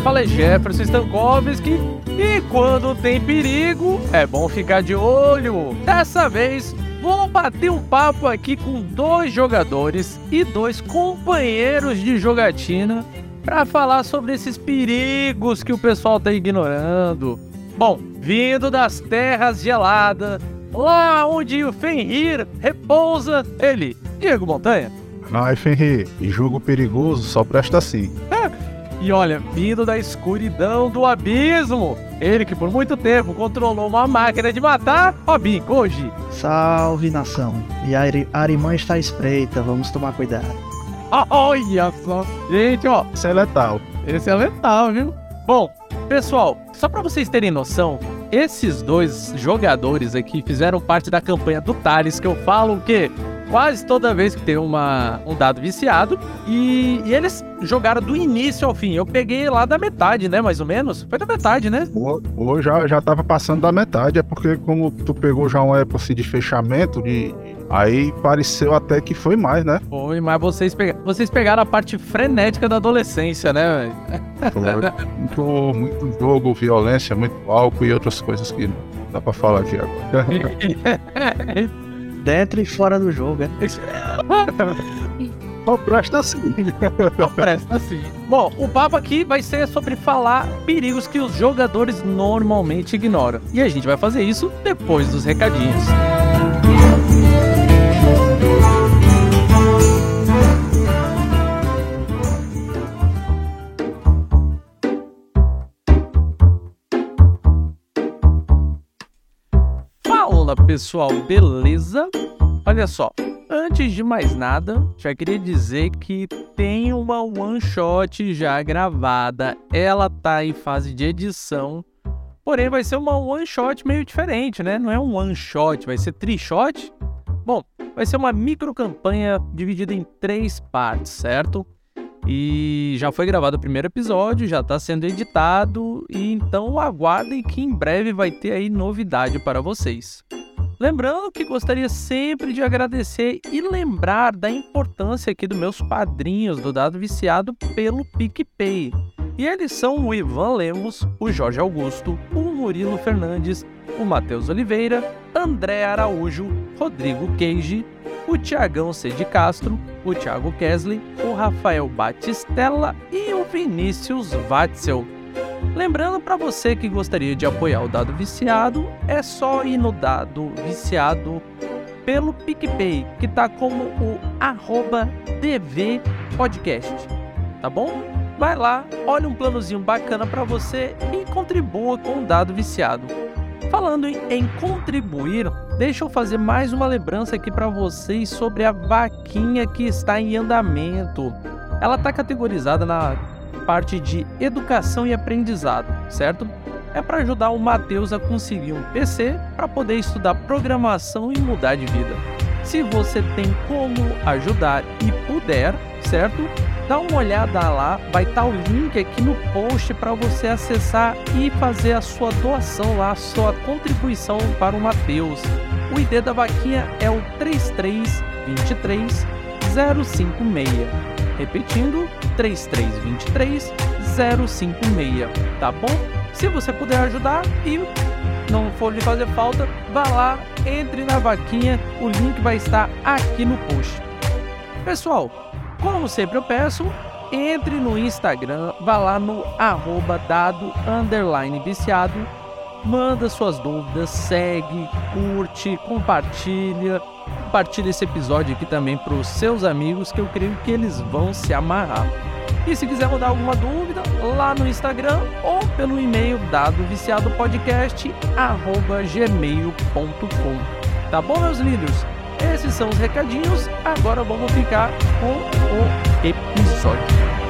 quem fala é Jefferson Stankovski e quando tem perigo, é bom ficar de olho. Dessa vez, vou bater um papo aqui com dois jogadores e dois companheiros de jogatina para falar sobre esses perigos que o pessoal tá ignorando. Bom, vindo das terras geladas, lá onde o Fenrir repousa, ele, Diego Montanha. Ai, Fenrir, jogo perigoso só presta assim. E olha, vindo da escuridão do abismo, ele que por muito tempo controlou uma máquina de matar, Robin Koji. Salve nação. E a Arimã está espreita, vamos tomar cuidado. Olha só. Gente, ó. Esse é letal. Esse é letal, viu? Bom, pessoal, só para vocês terem noção, esses dois jogadores aqui fizeram parte da campanha do Thales, que eu falo o quê? Quase toda vez que tem uma, um dado viciado. E, e, eles jogaram do início ao fim. Eu peguei lá da metade, né? Mais ou menos. Foi da metade, né? Ou já, já tava passando da metade. É porque, como tu pegou já uma época assim, de fechamento, de, Aí pareceu até que foi mais, né? Foi, mas vocês, pega... vocês pegaram a parte frenética da adolescência, né? muito, muito jogo, violência, muito álcool e outras coisas que não dá pra falar aqui agora. dentro e fora do jogo, né? Só presta assim. Só presta assim. Bom, o papo aqui vai ser sobre falar perigos que os jogadores normalmente ignoram. E a gente vai fazer isso depois dos recadinhos. Fala pessoal, beleza? Olha só, antes de mais nada, já queria dizer que tem uma one shot já gravada, ela tá em fase de edição, porém vai ser uma one shot meio diferente, né? Não é um one shot, vai ser tri shot. Bom, vai ser uma micro campanha dividida em três partes, certo? E já foi gravado o primeiro episódio, já está sendo editado, e então aguardem que em breve vai ter aí novidade para vocês. Lembrando que gostaria sempre de agradecer e lembrar da importância aqui dos meus padrinhos do Dado Viciado pelo PicPay. E eles são o Ivan Lemos, o Jorge Augusto, o Murilo Fernandes, o Matheus Oliveira, André Araújo, Rodrigo Queige, o Tiagão C. de Castro, o Thiago Kesley, o Rafael Batistella e o Vinícius Watzel. Lembrando para você que gostaria de apoiar o Dado Viciado, é só ir no Dado Viciado pelo PicPay, que tá como o arroba Podcast, tá bom? Vai lá, olha um planozinho bacana para você e contribua com o Dado Viciado. Falando em, em contribuir, deixa eu fazer mais uma lembrança aqui para vocês sobre a vaquinha que está em andamento. Ela está categorizada na parte de educação e aprendizado, certo? É para ajudar o Matheus a conseguir um PC para poder estudar programação e mudar de vida. Se você tem como ajudar e puder, certo? Dá uma olhada lá, vai estar tá o link aqui no post para você acessar e fazer a sua doação lá, sua contribuição para o Matheus. O ID da vaquinha é o 3323 056. Repetindo, 3323 056, tá bom? Se você puder ajudar e não for lhe fazer falta, vá lá, entre na vaquinha, o link vai estar aqui no post. Pessoal, como sempre eu peço, entre no Instagram, vá lá no arroba dado underline viciado, manda suas dúvidas, segue, curte, compartilha, compartilhe esse episódio aqui também para os seus amigos, que eu creio que eles vão se amarrar. E se quiser mandar alguma dúvida, lá no Instagram ou pelo e-mail dado gmail.com. Tá bom, meus líderes? Esses são os recadinhos. Agora vamos ficar com o episódio.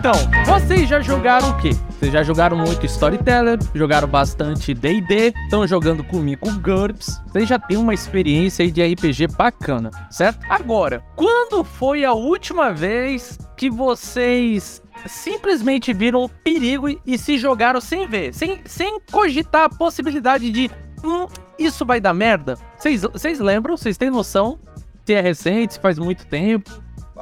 Então, vocês já jogaram o quê? Vocês já jogaram muito Storyteller, jogaram bastante D&D, estão jogando comigo com GURPS. Vocês já têm uma experiência aí de RPG bacana, certo? Agora, quando foi a última vez que vocês simplesmente viram o perigo e, e se jogaram sem ver, sem, sem cogitar a possibilidade de hum, isso vai dar merda. Vocês lembram? Vocês têm noção? Se é recente, se faz muito tempo.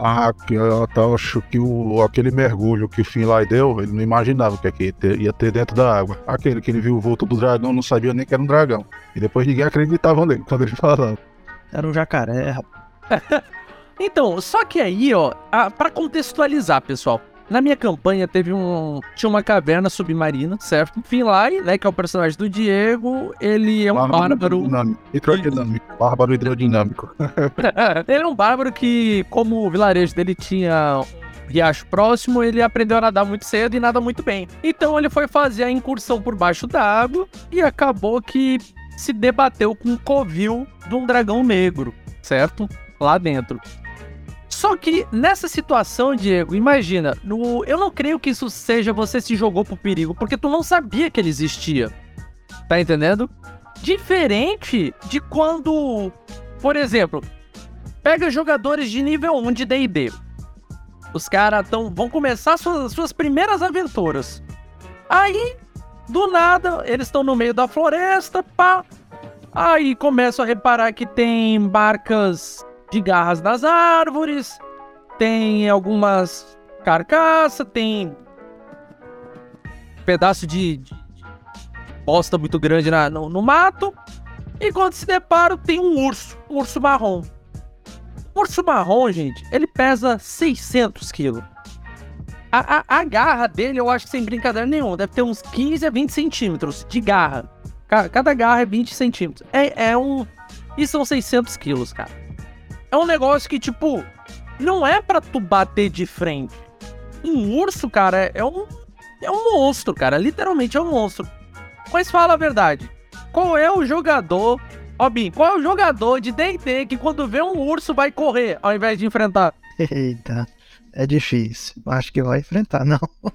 Ah, que eu acho que o, aquele mergulho que o Finlay deu, ele não imaginava o que, é que ia ter, ia ter dentro da água. Aquele que ele viu o vulto do dragão, não sabia nem que era um dragão. E depois ninguém acreditava nele quando ele falava. Era um jacaré, rapaz. então, só que aí, ó, para contextualizar, pessoal, na minha campanha teve um. Tinha uma caverna submarina, certo? Finlay, né? Que é o personagem do Diego. Ele é um bárbaro. Hidrodinâmico. Bárbaro hidrodinâmico. ele é um bárbaro que, como o vilarejo dele tinha riacho próximo, ele aprendeu a nadar muito cedo e nada muito bem. Então ele foi fazer a incursão por baixo d'água e acabou que se debateu com o covil de um dragão negro, certo? Lá dentro. Só que nessa situação, Diego, imagina, no, eu não creio que isso seja você se jogou pro perigo, porque tu não sabia que ele existia. Tá entendendo? Diferente de quando, por exemplo, pega jogadores de nível 1 de D&D. Os caras vão começar suas, suas primeiras aventuras. Aí, do nada, eles estão no meio da floresta, pá. Aí começam a reparar que tem barcas de garras nas árvores, tem algumas carcaças, tem pedaço de, de bosta muito grande na, no, no, mato. E quando se depara, tem um urso, um urso marrom. O urso marrom, gente, ele pesa 600 quilos. A, a, a, garra dele, eu acho que sem brincadeira nenhuma, deve ter uns 15 a 20 centímetros de garra. Cada garra é 20 centímetros. É, é um. E são 600 quilos, cara é um negócio que, tipo, não é para tu bater de frente. Um urso, cara, é um. É um monstro, cara. Literalmente é um monstro. Mas fala a verdade. Qual é o jogador. Ó, Bim, qual é o jogador de DD que quando vê um urso vai correr ao invés de enfrentar? Eita, é difícil. Acho que vai enfrentar, não.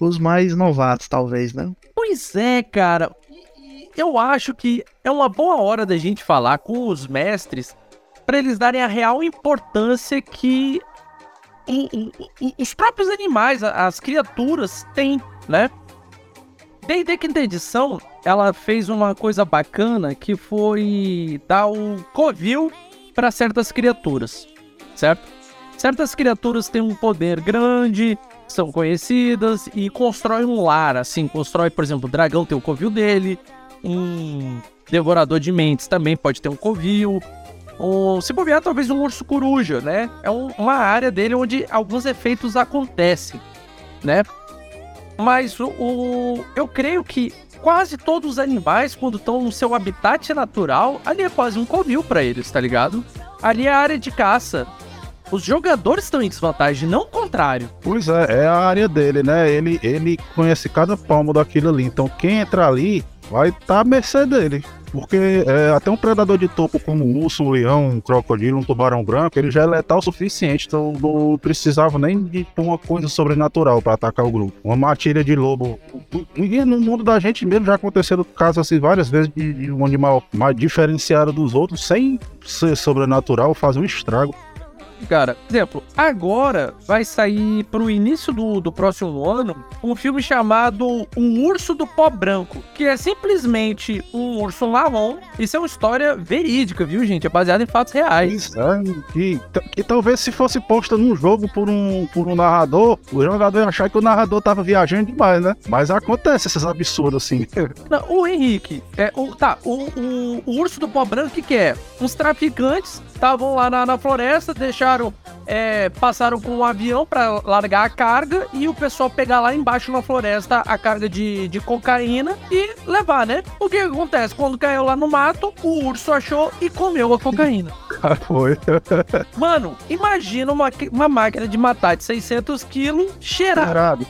Os mais novatos, talvez, não? Pois é, cara. Eu acho que é uma boa hora da gente falar com os mestres para eles darem a real importância que os próprios animais, as criaturas têm, né? D&D Quinta Edição, ela fez uma coisa bacana que foi dar o covil para certas criaturas, certo? Certas criaturas têm um poder grande, são conhecidas e constrói um lar, assim, constrói, por exemplo, o dragão tem o covil dele, um devorador de mentes também pode ter um covil, o, se bobear, talvez um urso coruja, né? É um, uma área dele onde alguns efeitos acontecem, né? Mas o, o, eu creio que quase todos os animais, quando estão no seu habitat natural, ali é quase um covil para eles, tá ligado? Ali é a área de caça. Os jogadores estão em desvantagem, não o contrário. Pois é, é a área dele, né? Ele, ele conhece cada palmo daquilo ali. Então quem entra ali vai estar tá à mercê dele. Porque é, até um predador de topo como um urso, um leão, um crocodilo, um tubarão branco, ele já é letal o suficiente. Então não precisava nem de uma coisa sobrenatural para atacar o grupo. Uma matilha de lobo. No mundo da gente mesmo já aconteceu casos assim várias vezes de, de um animal mais diferenciado dos outros, sem ser sobrenatural, fazer um estrago. Cara, exemplo, agora vai sair pro início do, do próximo ano um filme chamado Um Urso do Pó Branco, que é simplesmente um urso marrom. Isso é uma história verídica, viu, gente? É baseado em fatos reais. Isso, é, que, que talvez se fosse posta num jogo por um, por um narrador, o jogador ia achar que o narrador tava viajando demais, né? Mas acontece esses absurdos assim. Não, o Henrique, é, o, tá, o, o, o urso do pó branco, o que, que é? Uns traficantes estavam lá na, na floresta, deixaram, é, passaram com um avião para largar a carga e o pessoal pegar lá embaixo na floresta a carga de, de cocaína e levar, né? O que acontece? Quando caiu lá no mato, o urso achou e comeu a cocaína. Ah, foi. Mano, imagina uma, uma máquina de matar de 600 quilos cheirado. Cheirado.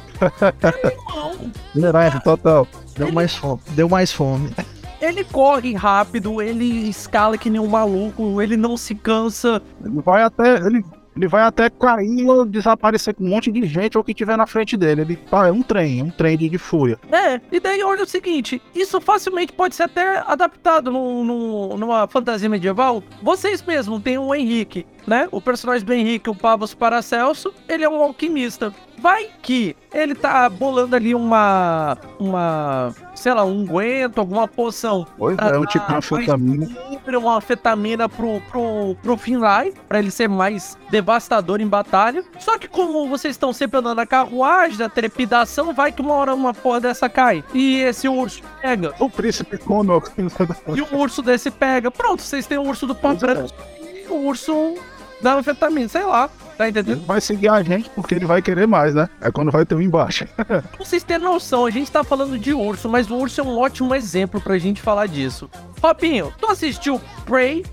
total. Deu mais fome. Deu mais fome. Ele corre rápido, ele escala que nem um maluco, ele não se cansa. Ele vai até. Ele, ele vai até cair ou desaparecer com um monte de gente ou que tiver na frente dele. Ele é um trem, um trem de, de fúria. É, e daí olha o seguinte: isso facilmente pode ser até adaptado no, no, numa fantasia medieval. Vocês mesmos têm o Henrique, né? O personagem do Henrique, o Pavos Paracelso, ele é um alquimista. Vai que ele tá bolando ali uma. Uma. Sei lá, um unguento, alguma poção. Pois é, um tipo de Ah, anfetamina. Uma anfetamina pro, pro, pro Finlay, pra ele ser mais devastador em batalha. Só que como vocês estão sempre andando na carruagem, da trepidação, vai que uma hora uma porra dessa cai. E esse urso pega. O príncipe come E o urso desse pega. Pronto, vocês têm o urso do pau é. branco e o urso da anfetamina, sei lá. Tá entendendo? Ele vai seguir a gente porque ele vai querer mais, né? É quando vai ter um embaixo. Pra vocês terem noção, a gente tá falando de urso, mas o urso é um ótimo exemplo pra gente falar disso. Robinho, tu assistiu Prey,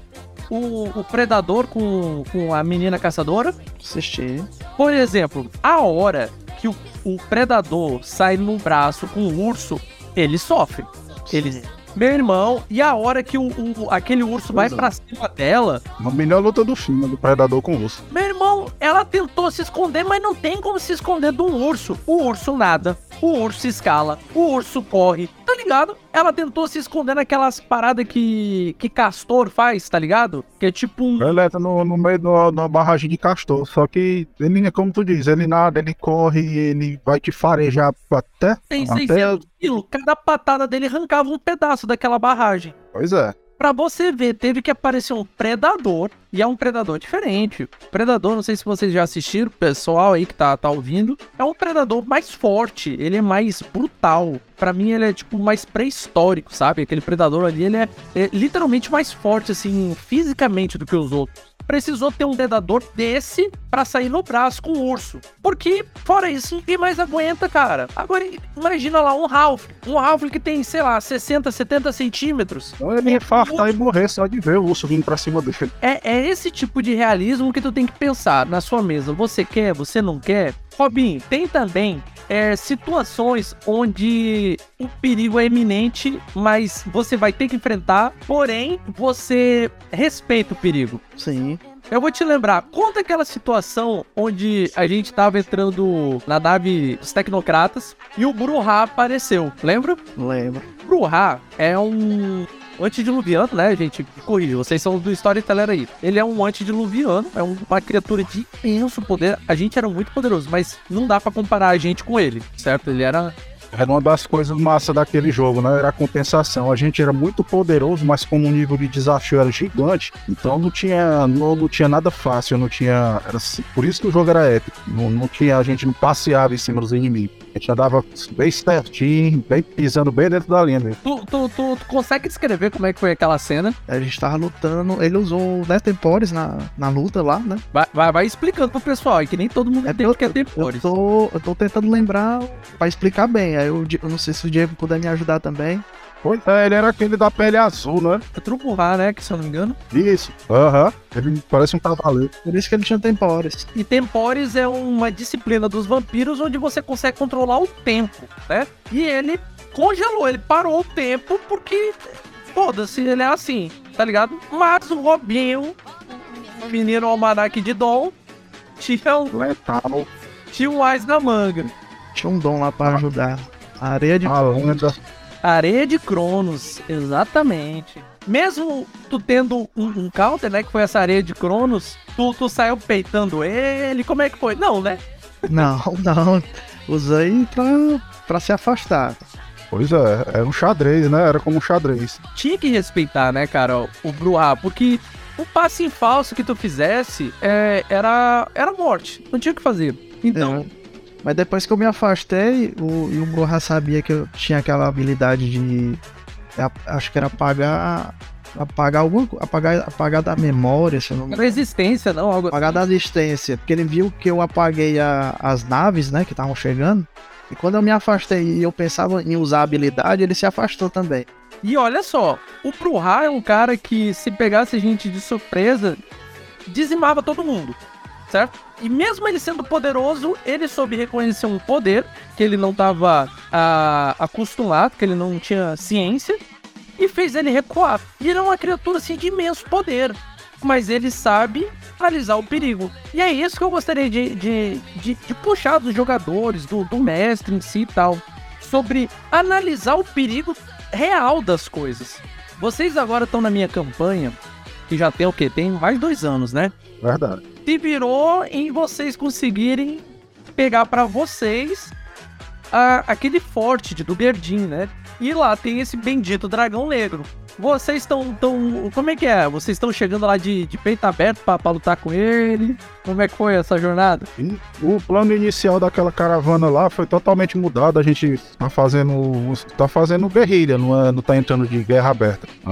o, o predador com, com a menina caçadora? Assisti. Por exemplo, a hora que o, o predador sai no braço com o urso, ele sofre. Ele. Meu irmão, e a hora que o, o- aquele urso vai Pois é. pra cima dela, A melhor luta do filme, do Predador com o urso. meu irmão, ela tentou se esconder, mas não tem como se esconder de um urso. O urso nada, o urso escala, o urso corre, tá ligado? Ela tentou se esconder naquelas paradas que, que castor faz, tá ligado? Que é tipo um. Ele entra no, no meio da da barragem de castor. Só que ele, como tu diz, ele nada, ele corre, ele vai te farejar até. Tem até 600 quilos, cada patada dele arrancava um pedaço daquela barragem. pois é. Pra você ver, teve que aparecer um predador, e é um predador diferente. Predador, não sei se vocês já assistiram, pessoal aí que tá, tá ouvindo, é um predador mais forte, ele é mais brutal. Pra mim, ele é tipo mais pré-histórico, sabe? Aquele predador ali, ele é, é literalmente mais forte, assim, fisicamente do que os outros. Precisou ter um predador desse pra sair no braço com o urso. Porque, fora isso, ninguém mais aguenta, cara. Agora, imagina lá um Ralph. Um Ralph que tem, sei lá, 60, 70 centímetros. Então ele infartar e morrer só de ver o urso vindo pra cima dele. É, é esse tipo de realismo que tu tem que pensar na sua mesa. Você quer, você não quer? Robin, tem também é, situações onde o perigo é iminente, mas você vai ter que enfrentar, porém você respeita o perigo. Sim. Eu vou te lembrar, conta aquela situação onde a gente tava entrando na nave dos tecnocratas e o Bruhá apareceu, lembra? Lembro. Bruhá é um antediluviano, né, gente? Corrija, vocês são do Storyteller aí. Ele é um antediluviano, é um- uma criatura de imenso poder. A gente era muito poderoso, mas não dá pra comparar a gente com ele, certo? Ele era Era uma das coisas massa daquele jogo, né? Era a compensação. A gente era muito poderoso, mas como o nível de desafio era gigante, então não tinha, não, não tinha nada fácil, não tinha. Era, assim- por isso que o jogo era épico. Não, não tinha, a gente não passeava em cima dos inimigos. A gente andava bem certinho, bem pisando bem dentro da linha mesmo. Tu, tu, tu, tu consegue descrever como é que foi aquela cena? A gente tava lutando. Ele usou né, tempores na, na luta lá, né? Vai, vai, vai explicando pro pessoal, aí que nem todo mundo É tem eu- que é Eu tempores. tô, eu tô tentando lembrar pra explicar bem. Aí eu, eu não sei se o Diego puder me ajudar também. Pois é, ele era aquele da pele azul, né? É Truburrar, né? Que se eu não me engano. Isso. Aham. Ele parece um cavaleiro. Por isso que ele tinha tempores. E Tempores é uma disciplina dos vampiros onde você consegue controlar o tempo, né? E ele congelou, ele parou o tempo porque, foda-se, ele é assim, tá ligado? Mas o Robinho, o menino almanac de Dom, tinha um, Letal. tinha um ás na manga. Tinha um dom lá pra ajudar. A areia de. A lenda. Areia de Cronos, exatamente. Mesmo tu tendo um, um counter, né? Que foi essa areia de Cronos, tu, tu saiu peitando ele, como é que foi? Não, né? Não, não. Usei pra, pra se afastar. Pois é, era um xadrez, né? Era como um xadrez. tinha que respeitar, né, cara, o Bruhá, porque o passe em falso que tu fizesse é, era, era morte, não tinha o que fazer. Então, É. Mas depois que eu me afastei, o, e o Broha sabia que eu tinha aquela habilidade de. Acho que era apagar. Apagar alguma apagar, apagar da memória, se eu não me era resistência, não, algo apagar da distância, porque ele viu que eu apaguei a- as naves, né, que estavam chegando. E quando eu me afastei e eu pensava em usar a habilidade, ele se afastou também. E olha só, o Bruhá é um cara que se pegasse a gente de surpresa, dizimava todo mundo, certo? E mesmo ele sendo poderoso, ele soube reconhecer um poder que ele não estava acostumado, que ele não tinha ciência, e fez ele recuar. E ele é uma criatura assim de imenso poder, mas ele sabe analisar o perigo. E é isso que eu gostaria de, de, de, de puxar dos jogadores, do, do mestre em si e tal, sobre analisar o perigo real das coisas. Vocês agora estão na minha campanha, que já tem o quê? Tem mais dois anos, né? Verdade. Se virou em vocês conseguirem pegar pra vocês a- aquele forte de do Gerdin, né? E lá tem esse bendito dragão negro. Vocês estão tão. Como é que é? Vocês estão chegando lá de, de peito aberto pra, pra lutar com ele? Como é que foi essa jornada? O plano inicial daquela caravana lá foi totalmente mudado. A gente tá fazendo, tá fazendo guerrilha, não, é, não tá entrando de guerra aberta. A-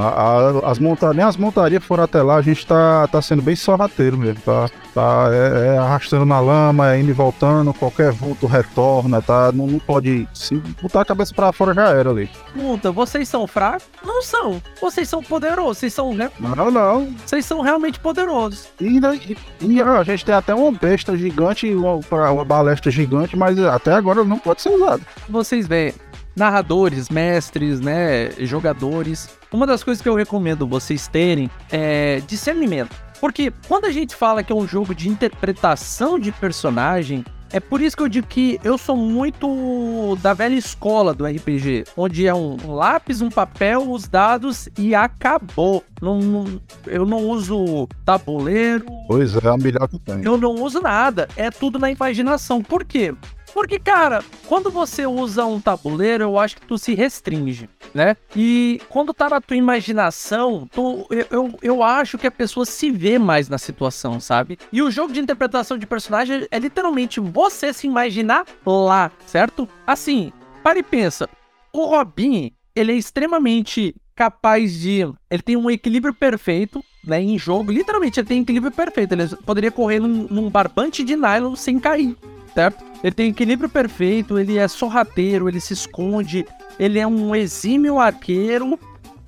a- as monta nem as montarias foram até lá, a gente tá, tá sendo bem sorrateiro mesmo. Tá, tá é, é arrastando na lama, é indo e voltando, qualquer vulto retorna, tá? Não, não pode. Se botar a cabeça pra fora já era ali. Pergunta, vocês são fracos? Não são. Vocês são poderosos. Vocês são, né? Não, não. Vocês são realmente poderosos. E, né, e- e, a gente tem até uma besta gigante, uma, uma balestra gigante, mas até agora não pode ser usado. vocês veem narradores, mestres, né, jogadores. Uma das coisas que eu recomendo vocês terem é discernimento. Porque quando a gente fala que é um jogo de interpretação de personagem, é por isso que eu digo que eu sou muito da velha escola do RPG, onde é um, lápis, um papel, os dados e acabou. Não, não- eu não uso tabuleiro, Pois é, a melhor que tem. eu não uso nada, é tudo na imaginação. Por quê? Porque, cara, quando você usa um tabuleiro, eu acho que tu se restringe, né? E quando tá na tua imaginação, tu, eu, eu, eu acho que a pessoa se vê mais na situação, sabe? E o jogo de interpretação de personagem é literalmente você se imaginar lá, certo? Assim, para e pensa. O Robin, ele é extremamente capaz de. Ele tem um equilíbrio perfeito, né? Em jogo. Literalmente, ele tem equilíbrio perfeito. Ele poderia correr num, num barbante de nylon sem cair, certo? Ele tem equilíbrio perfeito, ele é sorrateiro, ele se esconde, ele é um exímio arqueiro.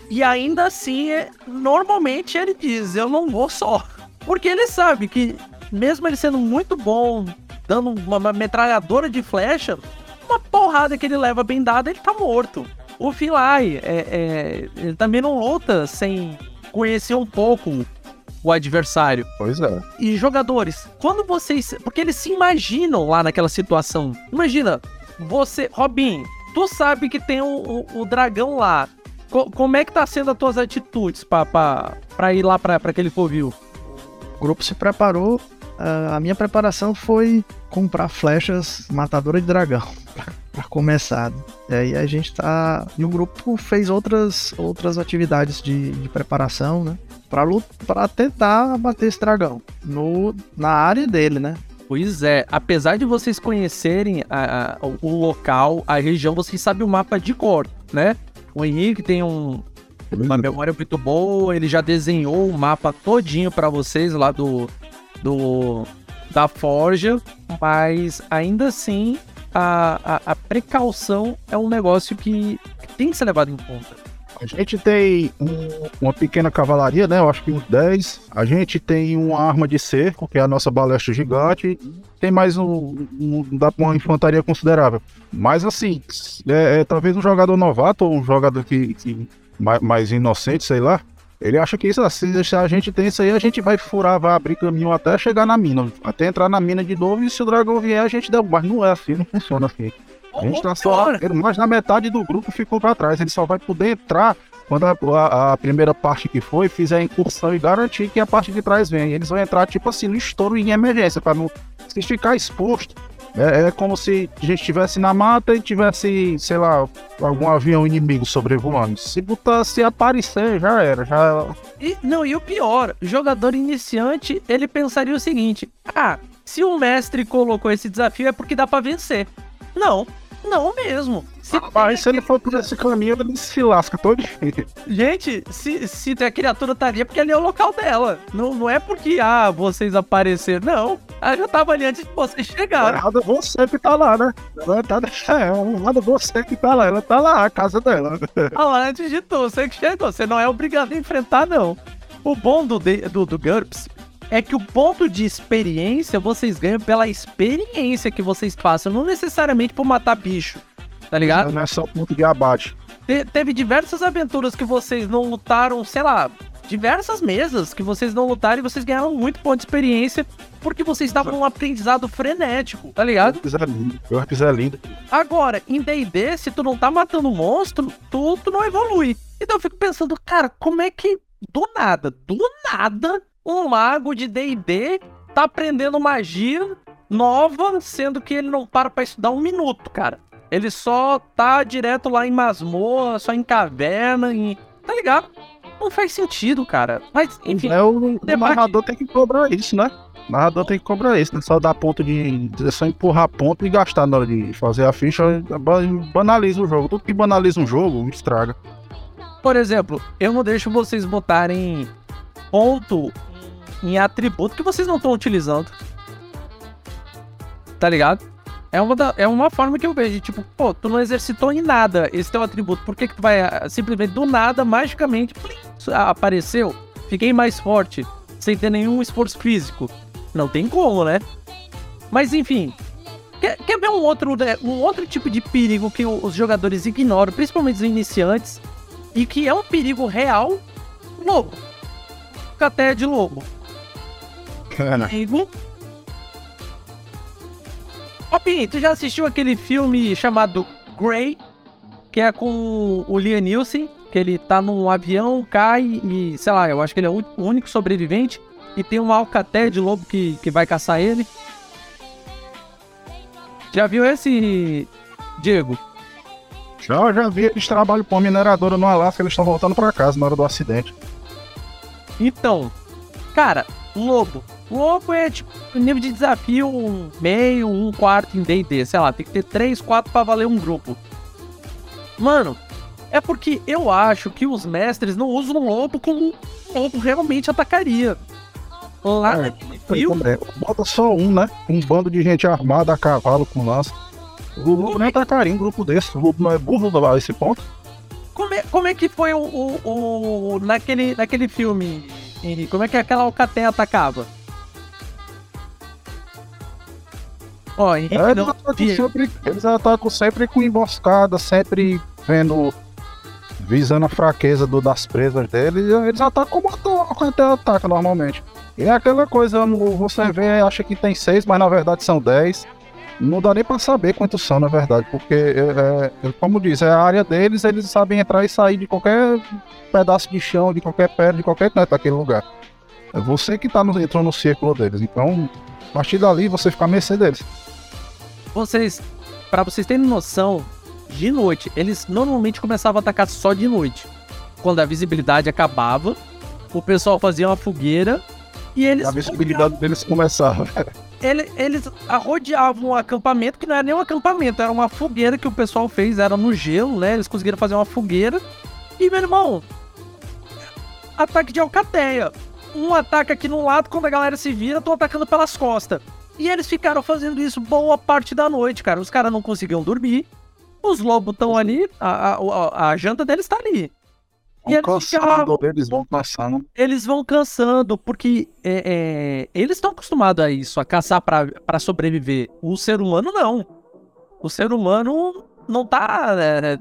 E ainda assim, é- normalmente ele diz: Eu não vou só. Porque ele sabe que, mesmo ele sendo muito bom, dando uma, metralhadora de flecha, uma porrada que ele leva bem dada, ele tá morto. O Filai, é, é, ele também não luta sem conhecer um pouco o adversário. Pois é. E jogadores, quando vocês. Porque eles se imaginam lá naquela situação. Imagina, você. Robin, tu sabe que tem o, o- o dragão lá. Co- como é que tá sendo as tuas atitudes pra, pra, pra ir lá pra, pra aquele covil? O grupo se preparou. ah, a minha preparação foi comprar flechas matadora de dragão. Pra começar. E aí a gente tá. E o grupo fez outras, outras atividades de, de preparação, né? Pra, tentar bater esse dragão. No, na área dele, né? Pois é, apesar de vocês conhecerem a- a- o local, a região, vocês sabem o mapa de cor, né? O Henrique tem um, uma memória muito boa, ele já desenhou o mapa todinho pra vocês lá do, do da Forja, mas ainda assim a, a, a precaução é um negócio que, que tem que ser levado em conta. A gente tem um- uma pequena cavalaria, né? Eu acho que uns 10. A gente tem uma arma de cerco, que é a nossa balestra gigante. Tem mais um, um dá pra uma infantaria considerável. Mas assim, é, é, talvez um jogador novato ou um jogador que, que mais, mais inocente, sei lá. Ele acha que isso, assim, se a gente tem isso aí, a gente vai furar, vai abrir caminho até chegar na mina. Até entrar na mina de novo e se o dragão vier, a gente derruba. Mas não é assim, não funciona assim. A gente tá só. Mais na metade do grupo ficou pra trás. Ele só vai poder entrar quando a, a- a primeira parte que foi fizer a incursão e garantir que a parte de trás vem. Eles vão entrar, tipo assim, no estouro em emergência, pra não se ficar exposto. É, é como se a gente estivesse na mata e tivesse, sei lá, algum avião inimigo sobrevoando. Se botar, se aparecer, já era. Já E, não, e o pior, jogador iniciante, ele pensaria o seguinte: ah, se o mestre colocou esse desafio é porque dá pra vencer. Não, não mesmo. Se Mas se ele for por esse caminho, ele se lasca todo. Gente, se, se a criatura tá ali é porque ali é o local dela. Não, não é porque, ah, vocês apareceram. Não. Ela já tava ali antes de vocês chegarem. Errado é você que tá lá, né? Ela tá, é, errado você que tá lá. Ela tá lá, a casa dela. Ah, lá antes de tu, você que chegou. Você não é obrigado a enfrentar, não. O bom do, de- do, do GURPS é que o ponto de experiência vocês ganham pela experiência que vocês passam, não necessariamente por matar bicho. Tá ligado? Não é só ponto de abate. Te- teve diversas aventuras que vocês não lutaram, sei lá, diversas mesas que vocês não lutaram e vocês ganharam muito ponto de experiência porque vocês estavam num aprendizado frenético, tá ligado? GURPS é. GURPS é lindo. Agora, em D&D, se tu não tá matando um monstro, tu, tu não evolui. Então eu fico pensando, cara, como é que do nada, do nada, um mago de D&D tá aprendendo magia nova, sendo que ele não para pra estudar um minuto, cara. Ele só tá direto lá em masmorra, só em caverna, em... tá ligado? Não faz sentido, cara. Mas, enfim. É, o, o narrador tem que cobrar isso, né? O narrador tem que cobrar isso, né? Só dar ponto de. É só empurrar ponto e gastar na hora de fazer a ficha. Banaliza o jogo. Tudo que banaliza um jogo, estraga. Por exemplo, eu não deixo vocês botarem ponto em atributo que vocês não estão utilizando. Tá ligado? É uma, da, é uma forma que eu vejo, tipo, pô, tu não exercitou em nada esse teu atributo. Por que, que tu vai ah, simplesmente do nada, magicamente, plim, apareceu? Fiquei mais forte, sem ter nenhum esforço físico. Não tem como, né? Mas enfim. Quer, quer ver um outro, né, um outro tipo de perigo que os jogadores ignoram, principalmente os iniciantes, e que é um perigo real? Lobo. Caté de lobo. Ó, Pim, tu já assistiu aquele filme chamado Grey? Que é com o Liam Nielsen, que ele tá num avião, cai e, sei lá, eu acho que ele é o único sobrevivente e tem uma alcatéia de lobo que, que vai caçar ele. Já viu esse, Diego? Já, já vi. Eles trabalham com uma mineradora no Alasca, eles estão voltando para casa na hora do acidente. Então, cara, lobo. Lobo é tipo nível de desafio um meio, um quarto em D&D, sei lá, tem que ter três, quatro para valer um grupo. Mano, é porque eu acho que os mestres não usam o lobo como um lobo realmente atacaria. Lá é, é, Bota só um, né? Um bando de gente armada a cavalo com lança. O Lobo nem atacaria um grupo desse. O Lobo não é burro a esse ponto. Como é, como é que foi o, o, o, naquele, naquele filme, Henrique? Como é que aquela alcateia atacava? Ó, Henrique, é, não, eles, atacam sempre, eles atacam sempre com emboscada, sempre vendo visando a fraqueza do, das presas dele, eles atacam como a alcateia ataca normalmente. E é aquela coisa, você vê, acha que tem seis, mas na verdade são dez. Não dá nem pra saber quantos são, na verdade, porque, é, é, como diz, é a área deles, eles sabem entrar e sair de qualquer pedaço de chão, de qualquer pedra, de qualquer canto daquele lugar. É você que tá no, entrou no círculo deles. Então, a partir dali, você fica a mercê deles. Vocês, para vocês terem noção, de noite, eles normalmente começavam a atacar só de noite. Quando a visibilidade acabava, o pessoal fazia uma fogueira e eles. A visibilidade deles começava. Ele, eles rodeavam um acampamento que não era nem um acampamento, era uma fogueira que o pessoal fez, era no gelo, né? Eles conseguiram fazer uma fogueira. E, meu irmão, ataque de alcateia. Um ataque aqui no lado, quando a galera se vira, estão atacando pelas costas. E eles ficaram fazendo isso boa parte da noite, cara. Os caras não conseguiam dormir. Os lobos estão ali, a, a, a, janta deles está ali. E eles, ficavam, eles vão passando. Eles vão cansando, porque é, é, eles estão acostumados a isso, a caçar para sobreviver. O ser humano não. O ser humano não tá é,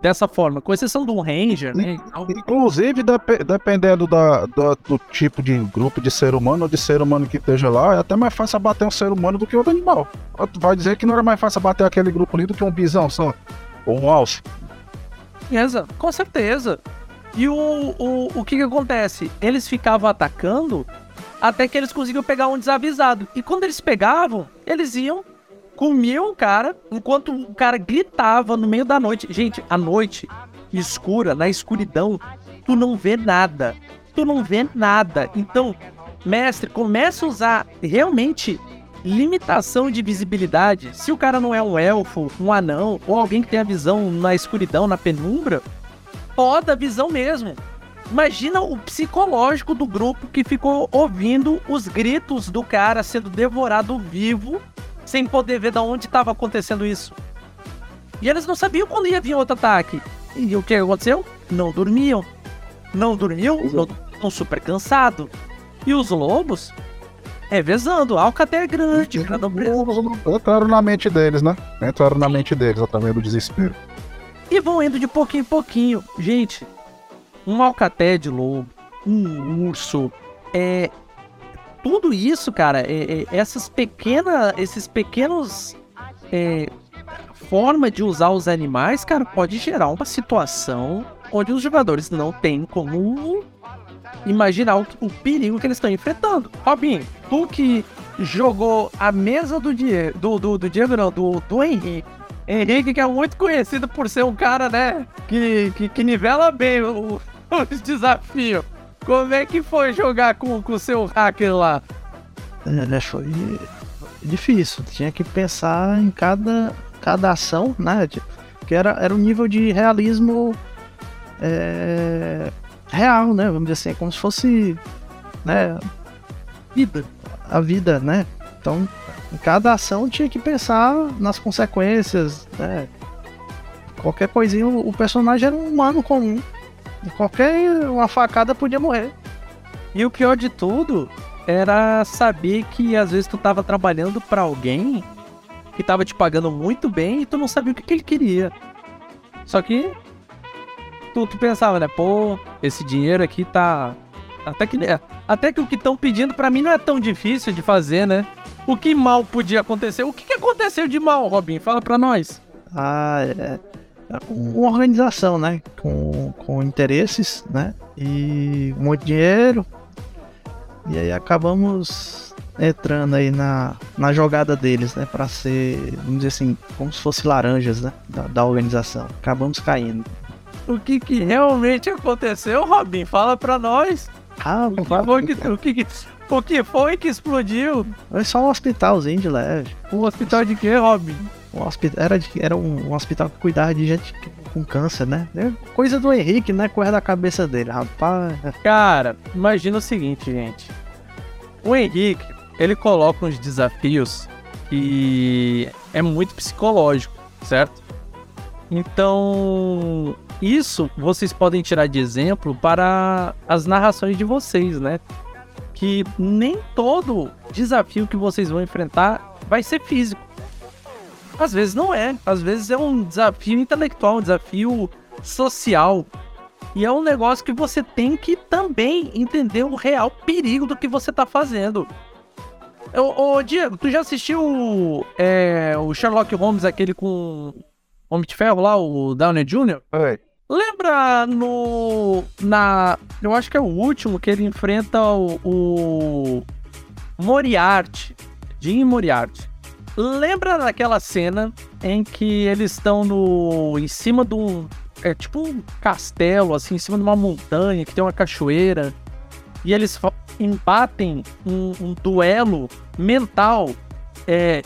dessa forma, com exceção do Ranger, né? Inclusive, dep dependendo da, da, do tipo de grupo de ser humano ou de ser humano que esteja lá, é até mais fácil abater um ser humano do que outro animal. Vai dizer que não era mais fácil abater aquele grupo ali do que um bisão só. Ou um alce. Com certeza. E o, o, o que que acontece? Eles ficavam atacando até que eles conseguiam pegar um desavisado. E quando eles pegavam, eles iam, comiam o cara, enquanto o cara gritava no meio da noite. Gente, a noite escura, na escuridão, tu não vê nada. Tu não vê nada. Então, mestre, começa a usar realmente limitação de visibilidade. Se o cara não é um elfo, um anão, ou alguém que tem a visão na escuridão, na penumbra, foda a visão mesmo. Imagina o psicológico do grupo que ficou ouvindo os gritos do cara sendo devorado vivo, sem poder ver de onde estava acontecendo isso. E eles não sabiam quando ia vir outro ataque. E o que aconteceu? Não dormiam. Não dormiam, estão super cansado. E os lobos? Revezando, a alcaté é grande, cada Entraram na mente deles, né? Entraram na mente deles através do desespero. E vão indo de pouquinho em pouquinho. Gente, um alcaté de lobo, um urso, é. Tudo isso, cara, é, é, essas pequenas. Esses pequenos. É, forma de usar os animais, cara, pode gerar uma situação onde os jogadores não têm como imaginar o, o perigo que eles estão enfrentando. Robin, tu que jogou a mesa do Diego, do, do, do Diego não, do, do Henrique. Henrique que é muito conhecido por ser um cara, né, que, que, que nivela bem o, os desafios. Como é que foi jogar com o seu hacker lá? É, foi difícil. Tinha que pensar em cada, cada ação, né? Que era, era um nível de realismo é, real, né? Vamos dizer assim, é como se fosse né, vida. A vida, né? Então, em cada ação tinha que pensar nas consequências, né? Qualquer coisinha, o personagem era um humano comum. Qualquer uma facada podia morrer. E o pior de tudo era saber que às vezes tu tava trabalhando para alguém que tava te pagando muito bem e tu não sabia o que, que ele queria. Só que tu, tu pensava, né? Pô, esse dinheiro aqui tá. Até que, até que o que estão pedindo para mim não é tão difícil de fazer, né? O que mal podia acontecer? O que, que aconteceu de mal, Robin? Fala pra nós. Ah, é. é uma organização, né? Com, com interesses, né? E muito dinheiro. E aí acabamos entrando aí na, na jogada deles, né? Pra ser, vamos dizer assim, como se fosse laranjas, né? Da, da organização. Acabamos caindo. O que, que realmente aconteceu, Robin? Fala pra nós. Ah, o que, foi que, o, que, o que foi que explodiu? Foi só um hospitalzinho de leve. Um hospital de quê, Robin? Um hospital, era, de, era um, um hospital que cuidava de gente com câncer, né? É coisa do Henrique, né? Correr da cabeça dele, rapaz. Cara, imagina o seguinte, gente. O Henrique, ele coloca uns desafios que é muito psicológico, certo? Então, isso vocês podem tirar de exemplo para as narrações de vocês, né? Que nem todo desafio que vocês vão enfrentar vai ser físico. Às vezes não é, às vezes é um desafio intelectual, um desafio social. E é um negócio que você tem que também entender o real perigo do que você tá fazendo. Ô, ô Diego, tu já assistiu é, o Sherlock Holmes, aquele com Homem de Ferro lá, o Downey Jr.? Oi. Lembra no. Na. Eu acho que é o último que ele enfrenta o. o Moriarty. Jim Moriarty. Lembra daquela cena em que eles estão no. em cima um. É tipo um castelo, assim, em cima de uma montanha que tem uma cachoeira. E eles embatem um, um duelo mental é,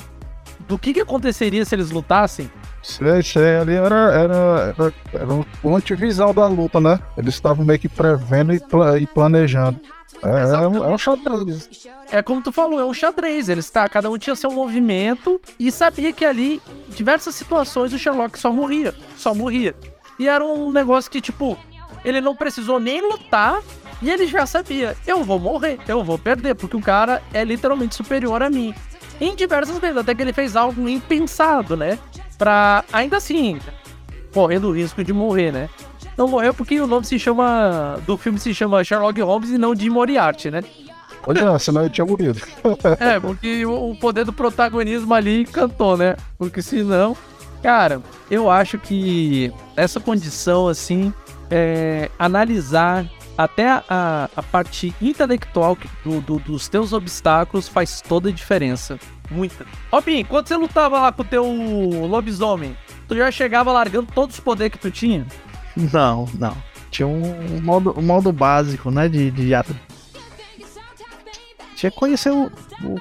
do que, que aconteceria se eles lutassem. Sei, ali era, era, era, era uma antivisão da luta, né? Eles estavam meio que prevendo e, e planejando. É, é, um, é um xadrez. É como tu falou, é um xadrez. Eles tá, cada um tinha seu movimento e sabia que ali, diversas situações, o Sherlock só morria. Só morria. E era um negócio que, tipo, ele não precisou nem lutar e ele já sabia: eu vou morrer, eu vou perder, porque o cara é literalmente superior a mim. Em diversas vezes, até que ele fez algo impensado, né? Pra, ainda assim, correndo o risco de morrer, né? Não morreu porque o nome se chama. do filme se chama Sherlock Holmes e não de Moriarty, né? Olha, senão eu tinha morrido. é, porque o poder do protagonismo ali cantou, né? Porque senão. Cara, eu acho que essa condição, assim, é, analisar até a, a parte intelectual do, do, dos teus obstáculos faz toda a diferença. Muita. Robin, quando você lutava lá com o teu lobisomem, tu já chegava largando todos os poderes que tu tinha? Não, não. Tinha um modo, um modo básico, né? De, de... Tinha que conhecer o,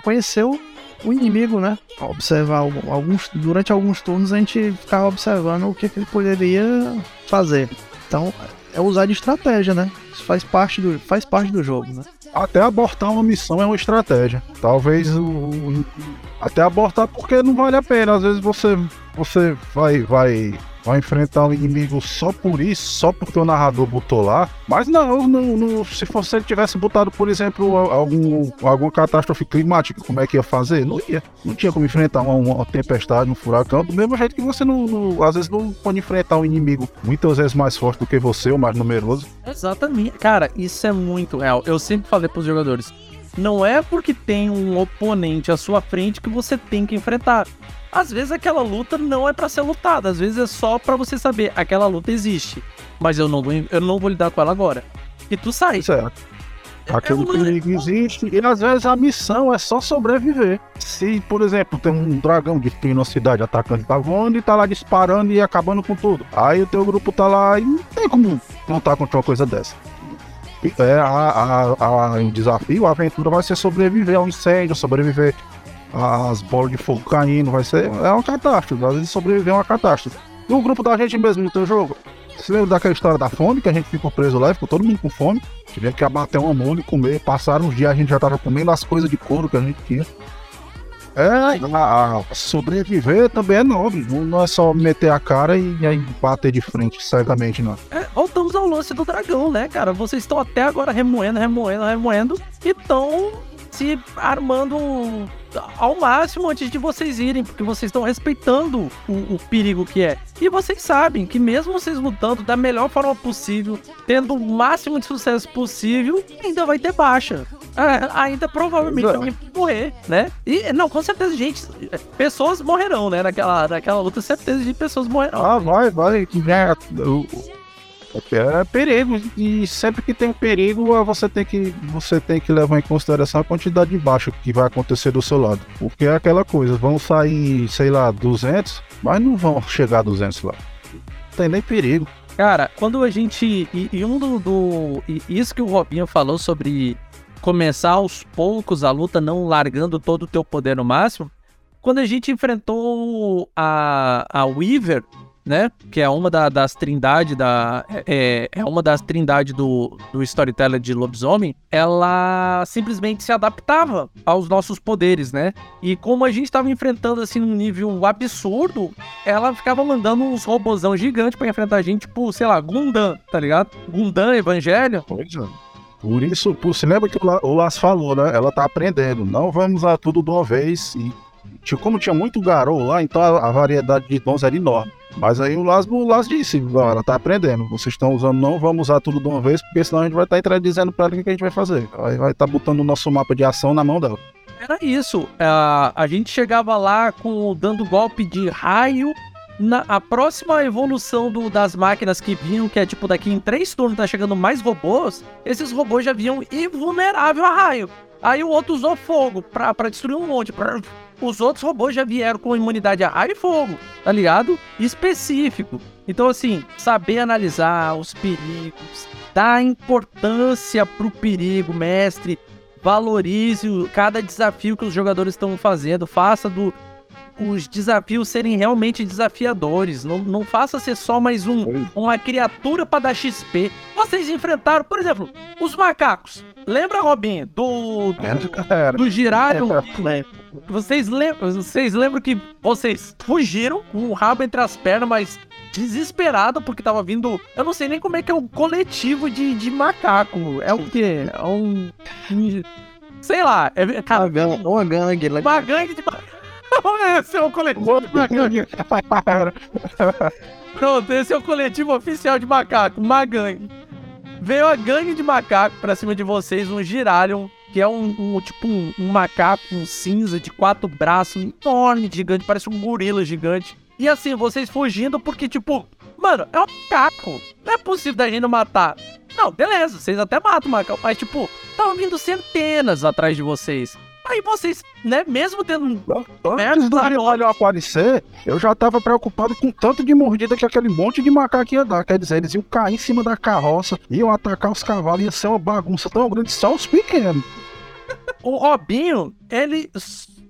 conhecer o, o inimigo, né? Observar alguns. Durante alguns turnos a gente ficava observando o que, que ele poderia fazer. Então, é usar de estratégia, né? Isso faz parte do, faz parte do jogo, né? Até abortar uma missão é uma estratégia. Talvez o, o até abortar porque não vale a pena. Às vezes você você vai vai vai enfrentar um inimigo só por isso, só porque o narrador botou lá. Mas não, não, não se você tivesse botado, por exemplo, algum, alguma catástrofe climática, como é que ia fazer? Não ia. Não tinha como enfrentar uma, uma tempestade, um furacão, do mesmo jeito que você não, não, às vezes não pode enfrentar um inimigo muitas vezes mais forte do que você, ou mais numeroso. Exatamente. Cara, isso é muito real. Eu sempre falei pros jogadores. Não é porque tem um oponente à sua frente que você tem que enfrentar às vezes aquela luta não é para ser lutada, às vezes é só para você saber aquela luta existe, mas eu não vou, eu não vou lidar com ela agora. E tu sai. Certo. Aquele perigo existe e às vezes a missão é só sobreviver. Se, por exemplo, tem um dragão de espinho na cidade atacando tá voando e tá lá disparando e acabando com tudo. Aí o teu grupo tá lá e não tem como lutar contra uma coisa dessa. É, a, a, a, o desafio, a aventura vai ser sobreviver ao incêndio, sobreviver às bolas de fogo caindo, vai ser é uma catástrofe, às vezes sobreviver é uma catástrofe. O grupo da gente mesmo no teu jogo, você lembra daquela história da fome, que a gente ficou preso lá, ficou todo mundo com fome, tivemos que abater uma mole e comer, passaram uns dias a gente já tava comendo as coisas de couro que a gente tinha. É, a, a sobreviver também é nobre, não é só meter a cara e, e aí bater de frente cegamente, não. É, voltamos ao lance do dragão, né, cara? Vocês estão até agora remoendo, remoendo, remoendo e estão se armando ao máximo antes de vocês irem, porque vocês estão respeitando o, o, perigo que é. E vocês sabem que mesmo vocês lutando da melhor forma possível, tendo o máximo de sucesso possível, ainda vai ter baixa. É, ainda provavelmente alguém vai morrer, né? E não, com certeza, gente, pessoas morrerão, né? Naquela, naquela luta, certeza de pessoas morrerão. Ah, vai, vai. É, é perigo e sempre que tem perigo você tem que você tem que levar em consideração a quantidade de baixo que vai acontecer do seu lado, porque é aquela coisa, vão sair, sei lá, 200, mas não vão chegar a 200 lá. Não tem nem perigo. Cara, quando a gente e, e um do, do e isso que o Robinho falou sobre começar aos poucos a luta, não largando todo o teu poder no máximo, quando a gente enfrentou a, a Weaver né? Que é uma da, das trindades da. É, é uma das trindades do, do storyteller de lobisomem. Ela simplesmente se adaptava aos nossos poderes, né? E como a gente estava enfrentando assim num nível absurdo, ela ficava mandando uns robozão gigantes para enfrentar a gente, tipo, sei lá, Gundam, tá ligado? Gundam, Evangelho. Pois é. Por isso, por, se lembra que o Las falou, né? Ela tá aprendendo. Não vamos a tudo de uma vez. E como tinha muito garou lá, então a, variedade de dons era enorme. Mas aí o Las, o Las disse, ela tá aprendendo. Vocês estão usando, não vamos usar tudo de uma vez, porque senão a gente vai estar tá dizendo pra ela o que a gente vai fazer. Aí vai estar tá botando o nosso mapa de ação na mão dela. Era isso. Uh, a gente chegava lá com dando golpe de raio. Na, a próxima evolução do, das máquinas que vinham, que é tipo daqui em três turnos tá chegando mais robôs, esses robôs já vinham invulnerável a raio. Aí o outro usou fogo pra, pra destruir um monte. Pra... Os outros robôs já vieram com imunidade a raio e fogo, tá ligado? Específico. Então, assim, saber analisar os perigos, dar importância pro perigo, mestre. Valorize cada desafio que os jogadores estão fazendo. Faça do, os desafios serem realmente desafiadores. Não, não faça ser só mais um, uma criatura para dar XP. Vocês enfrentaram, por exemplo, os macacos. Lembra, Robin, do. Do, do Girário? É. Vocês, lembram, vocês lembram que vocês fugiram com o rabo entre as pernas, mas desesperado porque tava vindo. Eu não sei nem como é que é o coletivo de, de macaco. É o quê? É um. Sei lá. É, cara, uma gangue. Uma gangue, uma gangue de macaco. esse é o coletivo de macaco. Pronto, esse é o coletivo oficial de macaco, uma gangue. Veio a gangue de macaco pra cima de vocês, um Giralion, que é um, um tipo um, um, macaco um cinza de quatro braços, enorme, gigante, parece um gorila gigante. E assim, vocês fugindo porque, tipo, mano, é um macaco. Não é possível da gente matar. Não, beleza, vocês até matam o macaco, mas, tipo, estavam vindo centenas atrás de vocês. Aí vocês, né, mesmo tendo. Antes do olho aparecer, eu já tava preocupado com tanto de mordida que aquele monte de macaco ia dar. Quer dizer, eles iam cair em cima da carroça, iam atacar os cavalos, ia ser uma bagunça tão grande, só os pequenos. o Robinho, ele.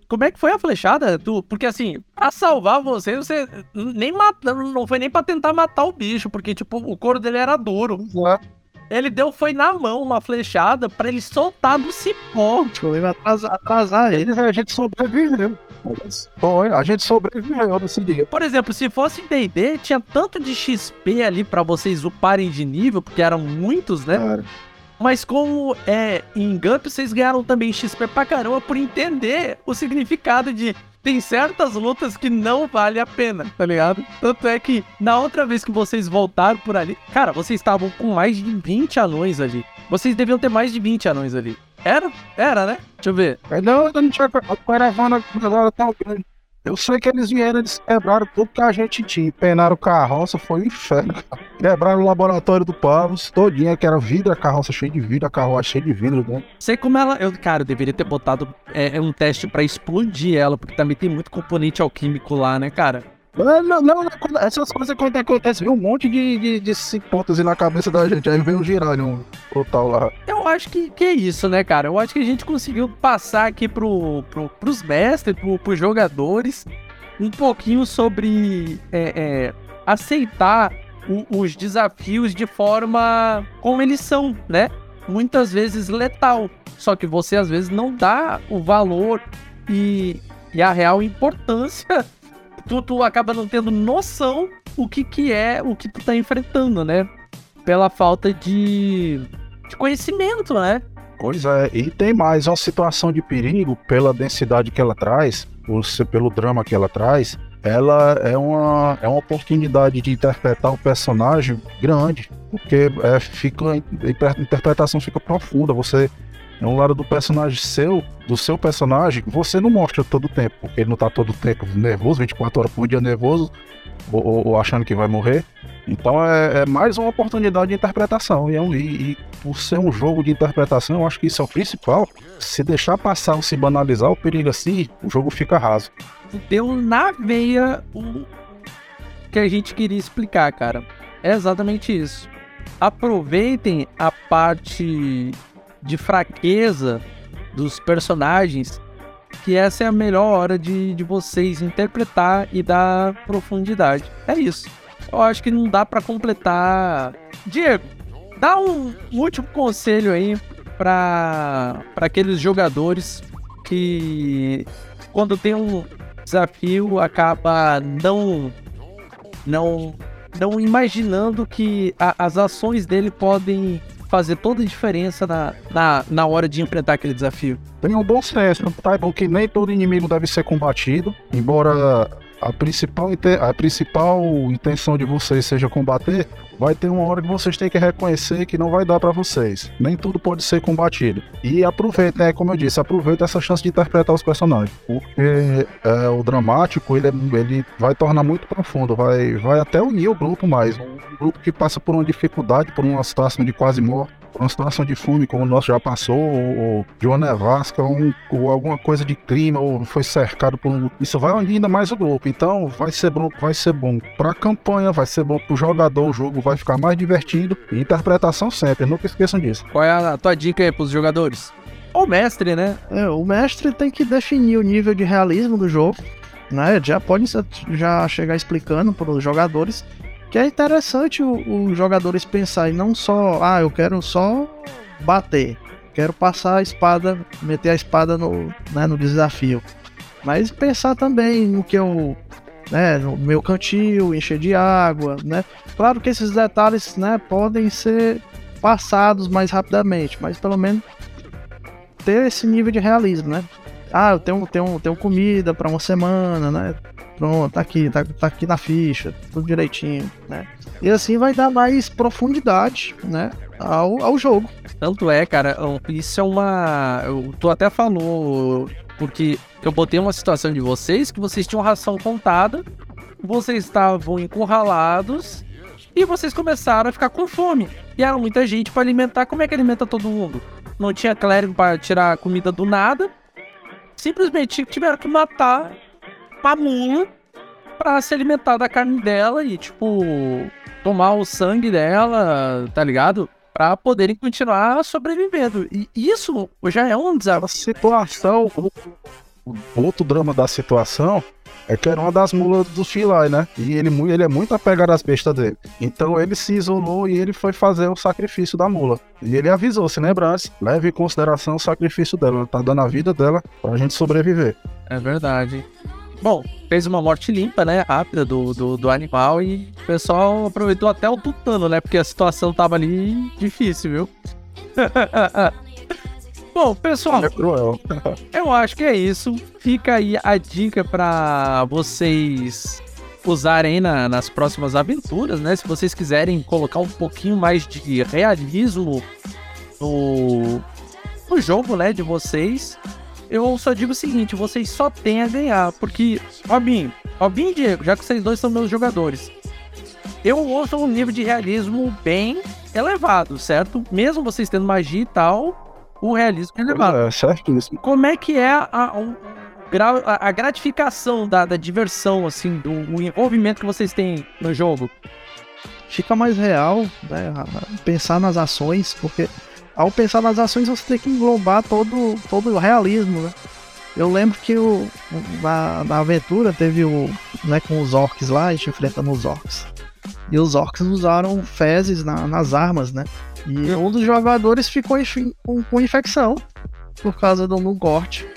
Como é que foi a flechada? Tu, porque assim, pra salvar você, você nem mata, não foi nem pra tentar matar o bicho, porque, tipo, o couro dele era duro. É. Ele deu, foi na mão uma flechada para ele soltar do cipó. Foi atrasar, atrasar ele, a gente sobreviveu. Foi, a gente sobreviveu nesse dia. Por exemplo, se fosse D&D, tinha tanto de XP ali para vocês uparem de nível, porque eram muitos, né? Mas como é em Gump, vocês ganharam também XP pra caramba por entender o significado de tem certas lutas que não vale a pena, tá ligado? Tanto é que na outra vez que vocês voltaram por ali, cara, vocês estavam com mais de 20 anões ali. Vocês deviam ter mais de 20 anões ali. Era? Era, né? Deixa eu ver. Não, eu não tinha a caravana agora tão grande. Eu sei que eles vieram, eles quebraram tudo que a gente tinha. Penaram carroça, foi um inferno. Quebraram o laboratório do Pavos, todinha, que era vidro, a carroça cheia de vidro, a carroça cheia de vidro, né? Sei como ela. Eu, cara, eu deveria ter botado é, um teste pra explodir ela, porque também tem muito componente alquímico lá, né, cara? Não, não, não, essas coisas acontecem, vem um monte de, de, de hipótese na cabeça da gente, aí vem o giralho total lá. Eu acho que, que é isso, né, cara? Eu acho que a gente conseguiu passar aqui pro, pro, pros mestres, pro, pros jogadores, um pouquinho sobre é, é, aceitar o, os desafios de forma como eles são, né? Muitas vezes letal. Só que você às vezes não dá o valor e, e a real importância tu, tu acaba não tendo noção o que, que é o que tu tá enfrentando, né? Pela falta de, de conhecimento, né? Pois é, e tem mais, uma situação de perigo, pela densidade que ela traz, pelo drama que ela traz, ela é uma, é uma oportunidade de interpretar o personagem grande, porque é, fica, a interpretação fica profunda, você é um lado do personagem seu, do seu personagem, você não mostra todo o tempo, porque ele não tá todo o tempo nervoso, 24 horas por dia nervoso, ou, ou, ou achando que vai morrer. Então é, é, mais uma oportunidade de interpretação. E, é um, e, e, por ser um jogo de interpretação, eu acho que isso é o principal. Se deixar passar ou se banalizar o perigo assim, o jogo fica raso. Deu na veia o que a gente queria explicar, cara. É exatamente isso. Aproveitem a parte de fraqueza dos personagens, que essa é a melhor hora de, de vocês interpretar e dar profundidade. É isso. Eu acho que não dá para completar. Diego, dá um último conselho aí para aqueles jogadores que quando tem um desafio acaba não não não imaginando que a, as ações dele podem fazer toda a diferença na, na, na hora de enfrentar aquele desafio. Tem um bom senso, saibam que nem todo inimigo deve ser combatido, embora a principal, a principal intenção de vocês seja combater, vai ter uma hora que vocês têm que reconhecer que não vai dar para vocês. Nem tudo pode ser combatido. E aproveita, né, como eu disse, aproveita essa chance de interpretar os personagens, porque é, o dramático ele, é, ele vai tornar muito profundo, vai, vai até unir o grupo mais. Um grupo que passa por uma dificuldade, por uma situação de quase morte uma situação de fome como o nosso já passou, ou, de uma nevasca, um, ou alguma coisa de clima, ou foi cercado por um... Isso vai unir ainda mais o grupo. Então vai ser bom, vai ser bom pra campanha, vai ser bom pro jogador, o jogo vai ficar mais divertido. E interpretação sempre, nunca esqueçam disso. Qual é a tua dica aí pros jogadores? O mestre, né? É, o mestre tem que definir o nível de realismo do jogo. Né? Já pode já chegar explicando para os jogadores que é interessante os jogadores pensarem não só, ah, eu quero só bater, quero passar a espada, meter a espada no, né, no desafio. Mas pensar também no que eu, né, no meu cantil, encher de água, né? Claro que esses detalhes, né, podem ser passados mais rapidamente, mas pelo menos ter esse nível de realismo, né? Ah, eu tenho, tenho, tenho comida para uma semana, né? Pronto, tá aqui, tá, tá aqui na ficha, tudo direitinho, né? E assim vai dar mais profundidade, né? Ao, ao jogo. Tanto é, cara, isso é uma. Tu até falou, porque eu botei uma situação de vocês que vocês tinham ração contada, vocês estavam encurralados e vocês começaram a ficar com fome. E era muita gente para alimentar. Como é que alimenta todo mundo? Não tinha clérigo para tirar comida do nada. Simplesmente tiveram que matar pra mula pra se alimentar da carne dela e, tipo, tomar o sangue dela, tá ligado? Pra poderem continuar sobrevivendo. E isso já é um desafio. A situação, o outro drama da situação é que era uma das mulas do Filai, né? E ele, ele é muito apegado às bestas dele. Então ele se isolou e ele foi fazer o sacrifício da mula. E ele avisou, se lembrasse, leve em consideração o sacrifício dela. Ela tá dando a vida dela pra gente sobreviver. É verdade. Bom, fez uma morte limpa, né? Rápida do, do, do, animal e o pessoal aproveitou até o tutano, né? Porque a situação tava ali difícil, viu? Bom, pessoal, é cruel. eu acho que é isso. Fica aí a dica para vocês usarem na, nas próximas aventuras, né? Se vocês quiserem colocar um pouquinho mais de realismo no, no jogo, né? De vocês eu só digo o seguinte: vocês só têm a ganhar. Porque, Robinho, Robinho e Diego, já que vocês dois são meus jogadores, eu uso um nível de realismo bem elevado, certo? Mesmo vocês tendo magia e tal, o realismo é elevado. É, certíssimo. Como é que é a, a, a gratificação da, da, diversão, assim, do o envolvimento que vocês têm no jogo? Fica mais real, né? Pensar nas ações, porque ao pensar nas ações você tem que englobar todo, todo o realismo, né? Eu lembro que o, na, na aventura teve o. Né, com os orcs lá, a gente enfrentando os orcs. E os orcs usaram fezes na, nas armas, né? E um dos jogadores ficou com, com infecção por causa do um corte.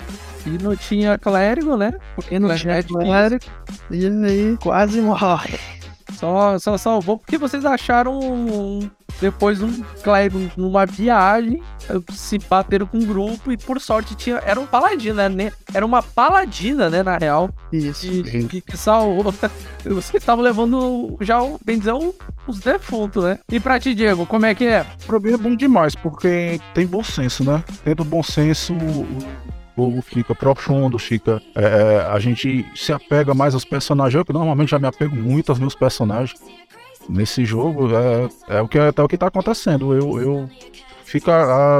E não tinha clérigo, né? Porque não tinha clérigo. E aí quase morre. Só, só salvou porque vocês acharam um, depois um clérigo numa viagem, se bateram com um grupo e por sorte tinha. Era um paladino, né? Era uma paladina, né? Na real. Isso. E, que, que salvou. Vocês estavam levando já, bem dizer, os defuntos, né? E pra ti, Diego, como é que é? O mim é bom demais, porque tem bom senso, né? Tendo bom senso, jogo fica profundo, fica. É, é, a gente se apega mais aos personagens. Eu que normalmente já me apego muito aos meus personagens. Nesse jogo é, é o que é, é o que tá acontecendo. Eu, eu fica. A,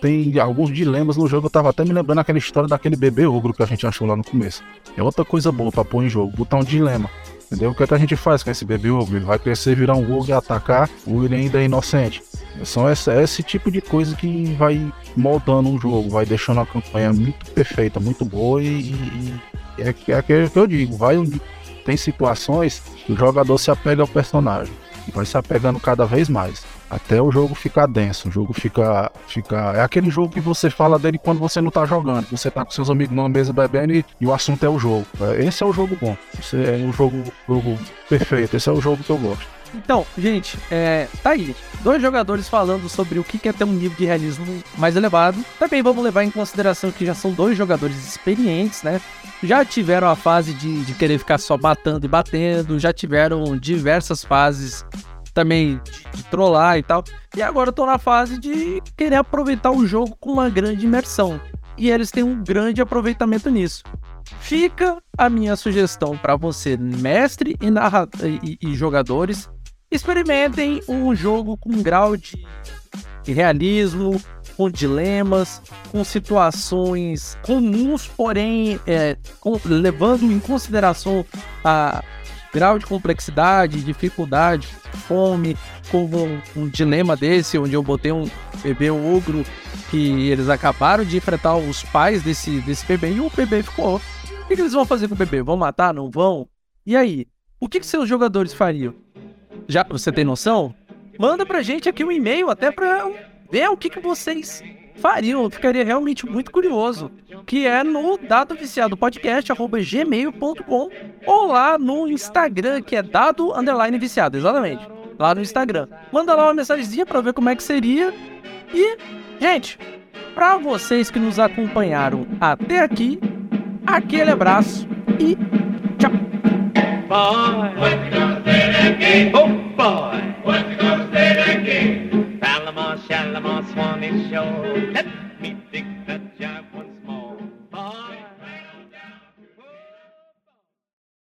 tem alguns dilemas no jogo. Eu tava até me lembrando aquela história daquele bebê ogro que a gente achou lá no começo. É outra coisa boa pra pôr em jogo, botar um dilema. Entendeu? O que, é que a gente faz com esse bebê ogro? Ele vai crescer, virar um ogro e atacar, ou ele ainda é inocente. São esse, esse tipo de coisa que vai moldando um jogo, vai deixando a campanha muito perfeita, muito boa e, e, é, é que eu digo, vai tem situações que o jogador se apega ao personagem e vai se apegando cada vez mais até o jogo ficar denso, o jogo fica, fica. É aquele jogo que você fala dele quando você não tá jogando. Você tá com seus amigos numa mesa bebendo e, e o assunto é o jogo. É, esse é o jogo bom. Esse é o jogo, jogo perfeito. Esse é o jogo que eu gosto. Então, gente, é, tá aí. Dois jogadores falando sobre o que é ter um nível de realismo mais elevado. Também vamos levar em consideração que já são dois jogadores experientes, né? Já tiveram a fase de, de querer ficar só batendo e batendo, já tiveram diversas fases também de, de trollar e tal. E agora tô na fase de querer aproveitar o jogo com uma grande imersão. E eles têm um grande aproveitamento nisso. Fica a minha sugestão para você, mestre e, narra e, e jogadores, experimentem um jogo com um grau de realismo, com dilemas, com situações comuns, porém é, com, levando em consideração a grau de complexidade, dificuldade, fome, como um, um, dilema desse, onde eu botei um bebê ogro que eles acabaram de enfrentar os pais desse, desse bebê e o bebê ficou. O que, que eles vão fazer com o bebê? Vão matar? Não vão? E aí? O que, que seus jogadores fariam? Já você tem noção? Manda pra gente aqui um e-mail até pra ver o que, que vocês fariam. Eu ficaria realmente muito curioso. Que é no dado viciado podcast gmail.com ou lá no Instagram, que é dado underline viciado, exatamente. Lá no Instagram. Manda lá uma mensagenzinha pra ver como é que seria. E, gente, pra vocês que nos acompanharam até aqui, aquele abraço e tchau. Boy, upon its shore. Let me dig